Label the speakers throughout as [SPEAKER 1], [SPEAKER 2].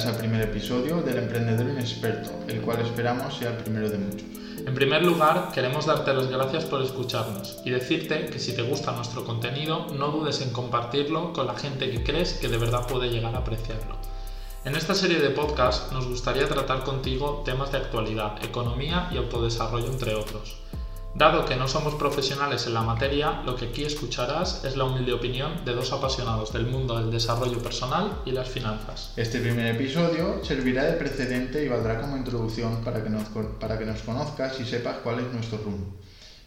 [SPEAKER 1] bienvenidas al primer episodio del Emprendedor Inexperto, el cual esperamos sea el primero de muchos.
[SPEAKER 2] En primer lugar, queremos darte las gracias por escucharnos y decirte que si te gusta nuestro contenido, no dudes en compartirlo con la gente que crees que de verdad puede llegar a apreciarlo. En esta serie de podcasts nos gustaría tratar contigo temas de actualidad, economía y autodesarrollo, entre otros. Dado que no somos profesionales en la materia, lo que aquí escucharás es la humilde opinión de dos apasionados del mundo del desarrollo personal y las finanzas.
[SPEAKER 1] Este primer episodio servirá de precedente y valdrá como introducción para que nos, para que nos conozcas y sepas cuál es nuestro rumbo.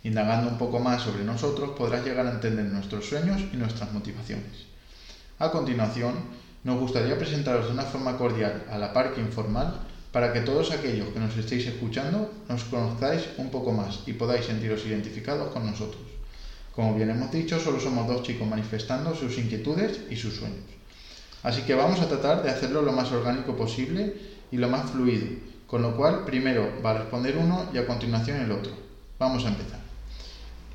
[SPEAKER 1] Indagando un poco más sobre nosotros podrás llegar a entender nuestros sueños y nuestras motivaciones. A continuación, nos gustaría presentaros de una forma cordial, a la par que informal, para que todos aquellos que nos estéis escuchando nos conozcáis un poco más y podáis sentiros identificados con nosotros. Como bien hemos dicho, solo somos dos chicos manifestando sus inquietudes y sus sueños. Así que vamos a tratar de hacerlo lo más orgánico posible y lo más fluido, con lo cual primero va a responder uno y a continuación el otro. Vamos a empezar.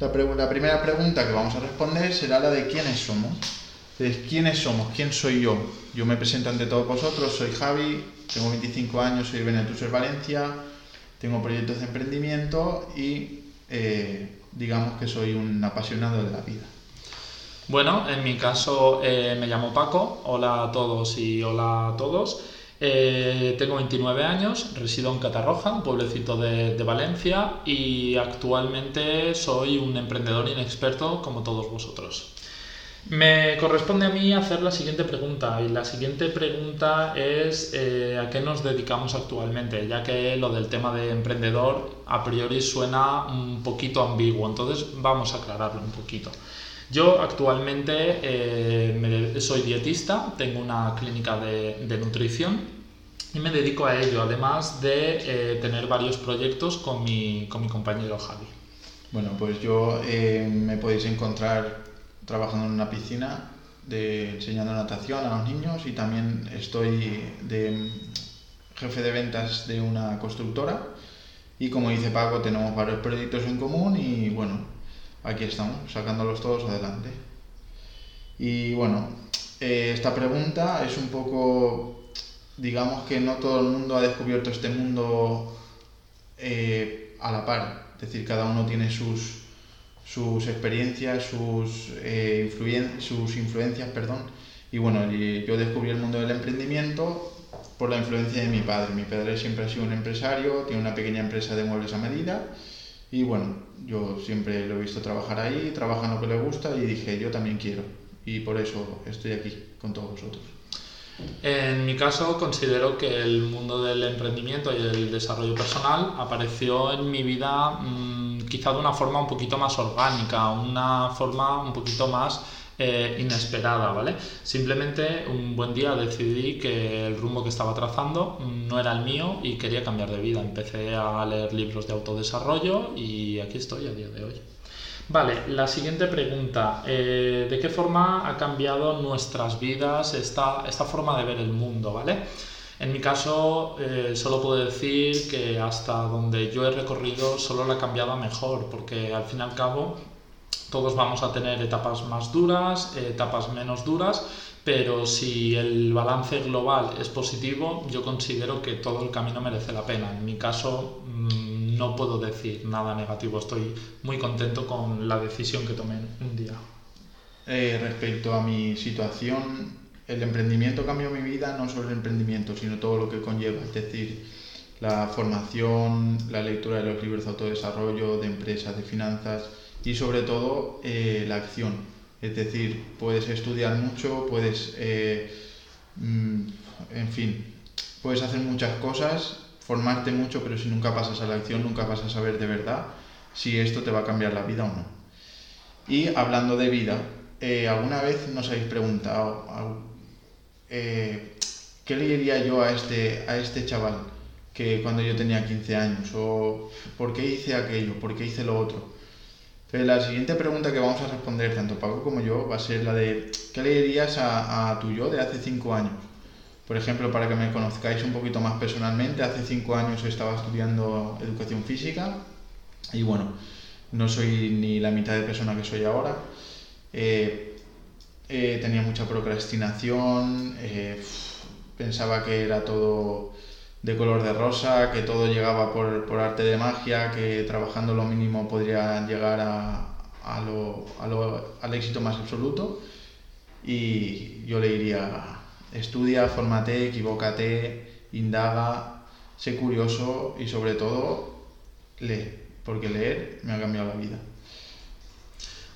[SPEAKER 1] La, primera pregunta que vamos a responder será la de quiénes somos. De quiénes somos, quién soy yo. Yo me presento ante todos vosotros, soy Javi, tengo 25 años, soy Benetuser Valencia, tengo proyectos de emprendimiento y eh, digamos que soy un apasionado de la vida.
[SPEAKER 2] Bueno, en mi caso eh, me llamo Paco, hola a todos y hola a todos. Eh, tengo 29 años, resido en Catarroja, un pueblecito de, de, Valencia, y actualmente soy un emprendedor inexperto como todos vosotros. Me corresponde a mí hacer la siguiente pregunta y la siguiente pregunta es eh, a qué nos dedicamos actualmente, ya que lo del tema de emprendedor a priori suena un poquito ambiguo, entonces vamos a aclararlo un poquito. Yo actualmente eh, soy dietista, tengo una clínica de, nutrición y me dedico a ello, además de eh, tener varios proyectos con mi, con mi compañero Javi.
[SPEAKER 1] Bueno, pues yo me podéis encontrar trabajando en una piscina, de, enseñando natación a los niños y también estoy de jefe de ventas de una constructora y como dice Paco tenemos varios proyectos en común y bueno, aquí estamos sacándolos todos adelante. Y bueno, eh, esta pregunta es un poco, digamos que no todo el mundo ha descubierto este mundo eh, a la par, es decir, cada uno tiene sus, sus experiencias, sus, eh, influen sus influencias, perdón. Y bueno, yo descubrí el mundo del emprendimiento por la influencia de mi padre. Mi padre siempre ha sido un empresario, tiene una pequeña empresa de muebles a medida y bueno, yo siempre lo he visto trabajar ahí, trabaja en lo que le gusta y dije, yo también quiero. Y por eso estoy aquí con todos vosotros.
[SPEAKER 2] En mi caso, considero que el mundo del emprendimiento y el desarrollo personal apareció en mi vida mmm, quizá de una forma un poquito más orgánica, una forma un poquito más eh, inesperada, ¿vale? Simplemente un buen día decidí que el rumbo que estaba trazando no era el mío y quería cambiar de vida. Empecé a leer libros de autodesarrollo y aquí estoy a día de hoy. Vale, la siguiente pregunta. Eh, ¿De qué forma ha cambiado nuestras vidas esta, esta forma de ver el mundo? ¿Vale? En mi caso, eh, solo puedo decir que hasta donde yo he recorrido solo la ha cambiado a mejor, porque al fin y al cabo todos vamos a tener etapas más duras, etapas menos duras, pero si el balance global es positivo, yo considero que todo el camino merece la pena. En mi caso, mmm, no puedo decir nada negativo, estoy muy contento con la decisión que tomé un día.
[SPEAKER 1] Eh, respecto a mi situación, el emprendimiento cambió mi vida, no solo el emprendimiento, sino todo lo que conlleva, es decir, la formación, la lectura de los libros de autodesarrollo, de empresas, de finanzas y sobre todo eh, la acción. Es decir, puedes estudiar mucho, puedes, eh, mm, en fin, puedes hacer muchas cosas, formarte mucho, pero si nunca pasas a la acción, nunca vas a saber de verdad si esto te va a cambiar la vida o no. Y hablando de vida, eh, ¿alguna vez nos habéis preguntado eh, qué le diría yo a este, a este chaval que cuando yo tenía 15 años? ¿O por qué hice aquello? ¿Por qué hice lo otro? Pero la siguiente pregunta que vamos a responder, tanto Paco como yo, va a ser la de ¿qué le dirías a, a tu yo de hace 5 años? Por ejemplo, para que me conozcáis un poquito más personalmente, hace 5 años estaba estudiando educación física y bueno, no soy ni la mitad de persona que soy ahora. Eh, eh, tenía mucha procrastinación, eh, pensaba que era todo de color de rosa, que todo llegaba por, por arte de magia, que trabajando lo mínimo podría llegar a, a lo, a lo, al éxito más absoluto. Y yo le diría, estudia, fórmate, equivócate, indaga, sé curioso y sobre todo lee, porque leer me ha cambiado la vida.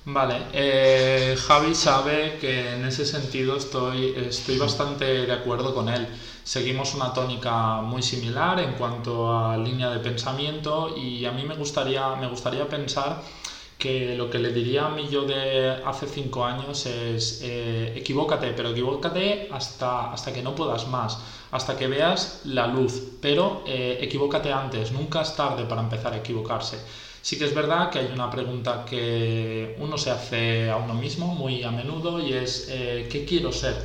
[SPEAKER 2] Vale, eh, Javi sabe que en ese sentido estoy, estoy bastante de acuerdo con él. Seguimos una tónica muy similar en cuanto a línea de pensamiento y a mí me gustaría, me gustaría pensar que lo que le diría a mí yo de hace cinco años es eh, equivócate, pero equivócate hasta, hasta que no puedas más, hasta que veas la luz, pero eh, equivócate antes, nunca es tarde para empezar a equivocarse. Sí que es verdad que hay una pregunta que uno se hace a uno mismo muy a menudo y es eh, ¿qué quiero ser?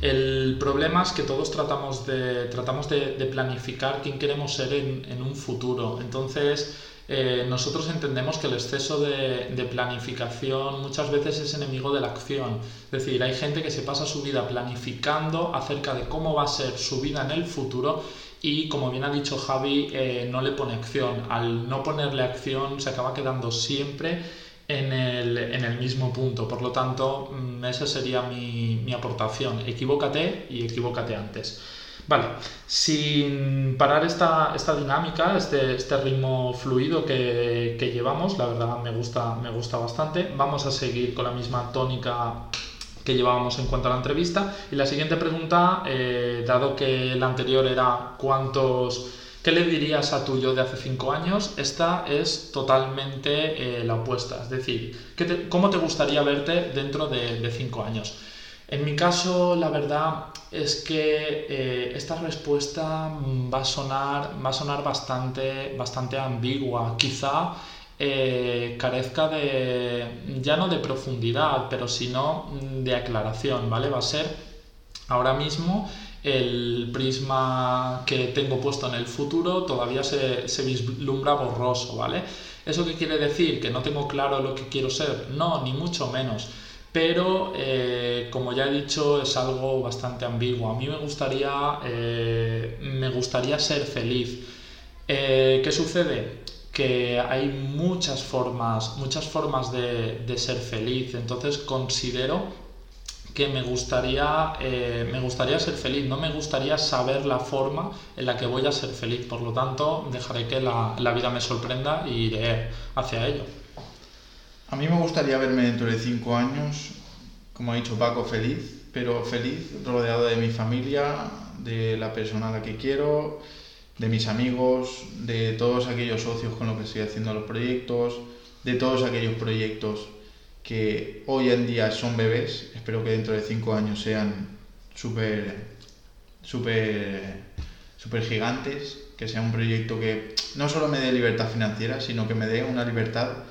[SPEAKER 2] El problema es que todos tratamos de, planificar quién queremos ser en, en un futuro. Entonces, eh, nosotros entendemos que el exceso de, de, planificación muchas veces es enemigo de la acción. Es decir, hay gente que se pasa su vida planificando acerca de cómo va a ser su vida en el futuro y como bien ha dicho Javi, eh, no le pone acción. Al no ponerle acción se acaba quedando siempre en el, en el mismo punto. Por lo tanto, mm, esa sería mi, mi aportación. Equivócate y equivócate antes. Vale, sin parar esta, esta dinámica, este, este ritmo fluido que, que, llevamos, la verdad me gusta, me gusta bastante. Vamos a seguir con la misma tónica que llevábamos en cuanto a la entrevista. Y la siguiente pregunta, eh, dado que la anterior era cuántos, ¿qué le dirías a tu yo de hace cinco años? Esta es totalmente eh, la opuesta. Es decir, ¿cómo te gustaría verte dentro de, de, cinco años? En mi caso, la verdad es que eh, esta respuesta va a sonar, va a sonar bastante, bastante ambigua. Quizá eh, carezca de, ya no de profundidad, pero sino de aclaración, ¿vale? Va a ser ahora mismo el prisma que tengo puesto en el futuro todavía se, se vislumbra borroso, ¿vale? ¿Eso qué quiere decir? ¿Que no tengo claro lo que quiero ser? No, ni mucho menos. Pero, eh, como ya he dicho, es algo bastante ambiguo. A mí me gustaría, eh, me gustaría ser feliz. ¿Qué sucede? Que hay muchas formas, muchas formas de, de ser feliz. Entonces considero que me gustaría, eh, me gustaría ser feliz, no me gustaría saber la forma en la que voy a ser feliz. Por lo tanto, dejaré que la, la vida me sorprenda y iré hacia ello.
[SPEAKER 1] A mí me gustaría verme dentro de cinco años, como ha dicho Paco, feliz, pero feliz rodeado de mi familia, de la persona a la que quiero, de mis amigos, de todos aquellos socios con los que estoy haciendo los proyectos, de todos aquellos proyectos que hoy en día son bebés, espero que dentro de cinco años sean súper, súper, súper gigantes, que sea un proyecto que no solo me dé libertad financiera, sino que me dé una libertad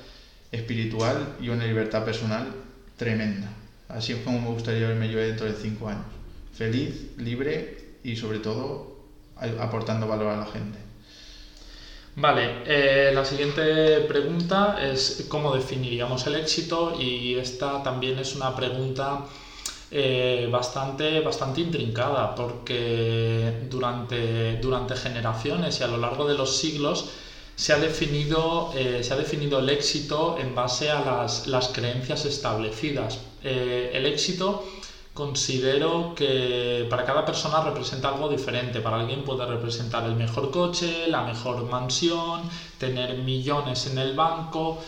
[SPEAKER 1] espiritual y una libertad personal tremenda. Así es como me gustaría verme yo dentro de cinco años. Feliz, libre y sobre todo aportando valor a la gente.
[SPEAKER 2] Vale, eh, la siguiente pregunta es cómo definiríamos el éxito y esta también es una pregunta eh, bastante, bastante intrincada porque durante, durante generaciones y a lo largo de los siglos se ha definido, eh, se ha definido el éxito en base a las, las creencias establecidas. el éxito considero que para cada persona representa algo diferente. Para alguien puede representar el mejor coche, la mejor mansión, tener millones en el banco.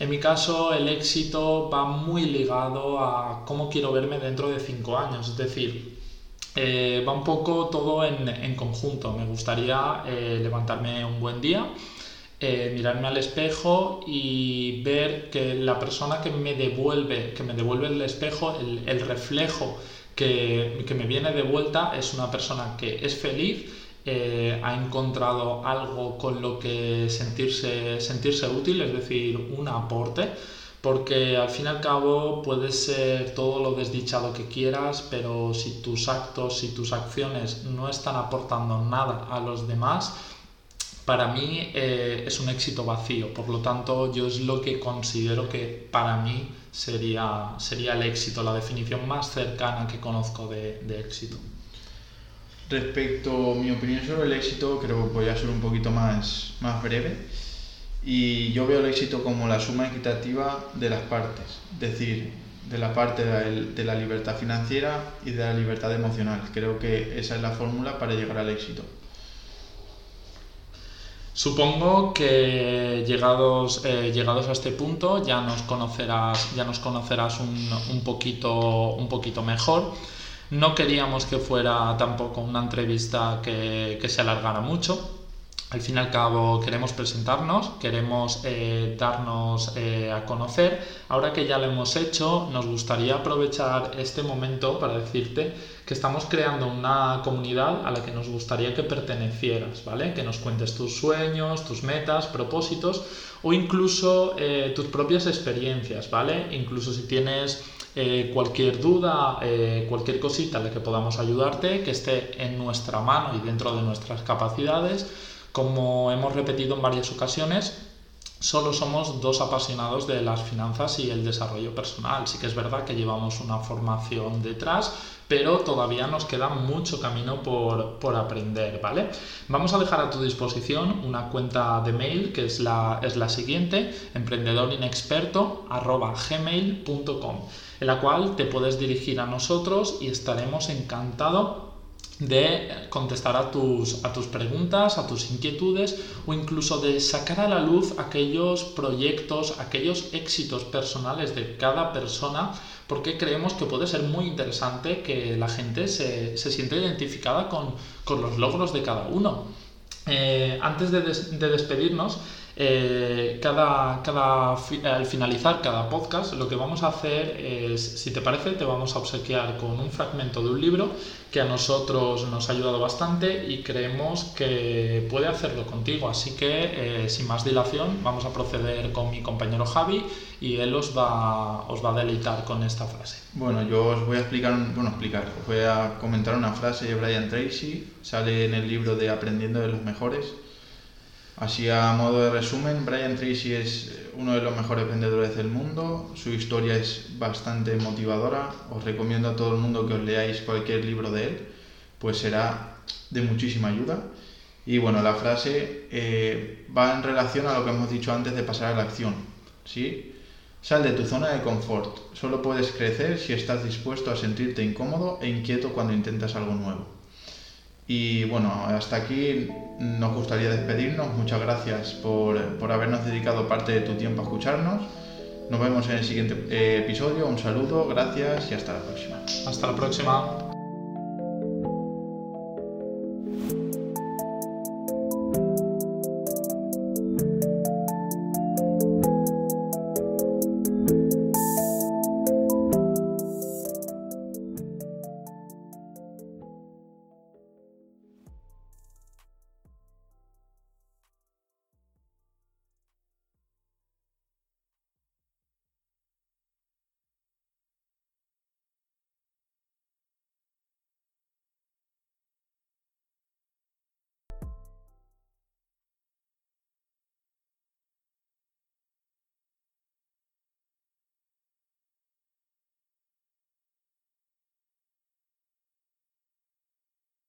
[SPEAKER 2] En mi caso, el éxito va muy ligado a cómo quiero verme dentro de cinco años. Es decir, eh, va un poco todo en, en conjunto. Me gustaría eh, levantarme un buen día eh, mirarme al espejo y ver que la persona que me devuelve, que me devuelve el espejo, el, reflejo que, que, me viene de vuelta es una persona que es feliz, eh, ha encontrado algo con lo que sentirse, sentirse útil, es decir, un aporte porque al fin y al cabo puedes ser todo lo desdichado que quieras, pero si tus actos, y tus acciones no están aportando nada a los demás, para mí eh, es un éxito vacío. Por lo tanto, yo es lo que considero que para mí sería, sería el éxito, la definición más cercana que conozco de, éxito.
[SPEAKER 1] Respecto a mi opinión sobre el éxito, creo que voy a ser un poquito más, más breve. Y yo veo el éxito como la suma equitativa de las partes, es decir, de la parte de la libertad financiera y de la libertad emocional. Creo que esa es la fórmula para llegar al éxito.
[SPEAKER 2] Supongo que llegados, eh, llegados a este punto ya nos conocerás, ya nos conocerás un, un, poquito, un poquito mejor. No queríamos que fuera tampoco una entrevista que, que se alargara mucho, al fin y al cabo queremos presentarnos, queremos eh, darnos eh, a conocer. Ahora que ya lo hemos hecho, nos gustaría aprovechar este momento para decirte que estamos creando una comunidad a la que nos gustaría que pertenecieras, ¿vale? Que nos cuentes tus sueños, tus metas, propósitos o incluso eh, tus propias experiencias, ¿vale? Incluso si tienes cualquier duda, cualquier cosita en la que podamos ayudarte, que esté en nuestra mano y dentro de nuestras capacidades como hemos repetido en varias ocasiones, solo somos dos apasionados de las finanzas y el desarrollo personal. Sí que es verdad que llevamos una formación detrás, pero todavía nos queda mucho camino por, aprender, ¿vale? Vamos a dejar a tu disposición una cuenta de mail que es la, es la siguiente, emprendedorinexperto.gmail.com, en la cual te puedes dirigir a nosotros y estaremos encantados de contestar a tus, a tus preguntas, a tus inquietudes o incluso de sacar a la luz aquellos proyectos, aquellos éxitos personales de cada persona, porque creemos que puede ser muy interesante que la gente se, se identificada con, con, los logros de cada uno. Eh, antes de, de despedirnos, eh, cada, cada, al finalizar cada podcast, lo que vamos a hacer es, si te parece, te vamos a obsequiar con un fragmento de un libro que a nosotros nos ha ayudado bastante y creemos que puede hacerlo contigo. Así que, eh, sin más dilación, vamos a proceder con mi compañero Javi y él os va, os va a deleitar con esta frase.
[SPEAKER 1] Bueno, yo os voy a explicar, bueno, explicar, os voy a comentar una frase de Brian Tracy, sale en el libro de Aprendiendo de los Mejores Así a modo de resumen, Brian Tracy es uno de los mejores vendedores del mundo, su historia es bastante motivadora, os recomiendo a todo el mundo que os leáis cualquier libro de él, pues será de muchísima ayuda. Y bueno, la frase eh, va en relación a lo que hemos dicho antes de pasar a la acción. ¿sí? Sal de tu zona de confort, solo puedes crecer si estás dispuesto a sentirte incómodo e inquieto cuando intentas algo nuevo. Y bueno, hasta aquí nos gustaría despedirnos. Muchas gracias por, por habernos dedicado parte de tu tiempo a escucharnos. Nos vemos en el siguiente eh, episodio. Un saludo, gracias y hasta la próxima.
[SPEAKER 2] Hasta la próxima.